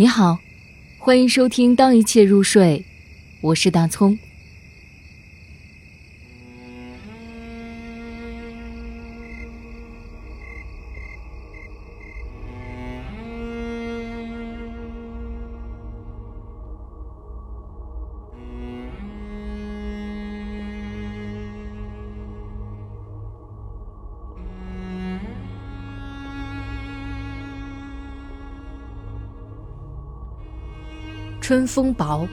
你好，欢迎收听《当一切入睡》，我是大葱。春风薄，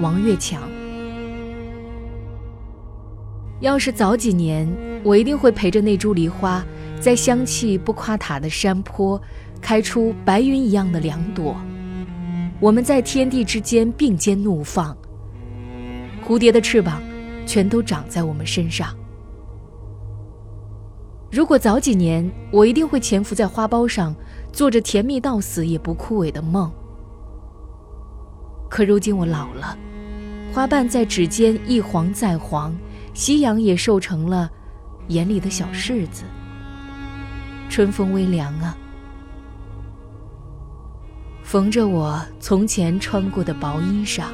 王月强。要是早几年，我一定会陪着那株梨花，在香气不夸塔的山坡，开出白云一样的两朵。我们在天地之间并肩怒放，蝴蝶的翅膀全都长在我们身上。如果早几年，我一定会潜伏在花苞上，做着甜蜜到死也不枯萎的梦。可如今我老了，花瓣在指尖一黄再黄，夕阳也瘦成了眼里的小柿子。春风微凉啊，缝着我从前穿过的薄衣裳。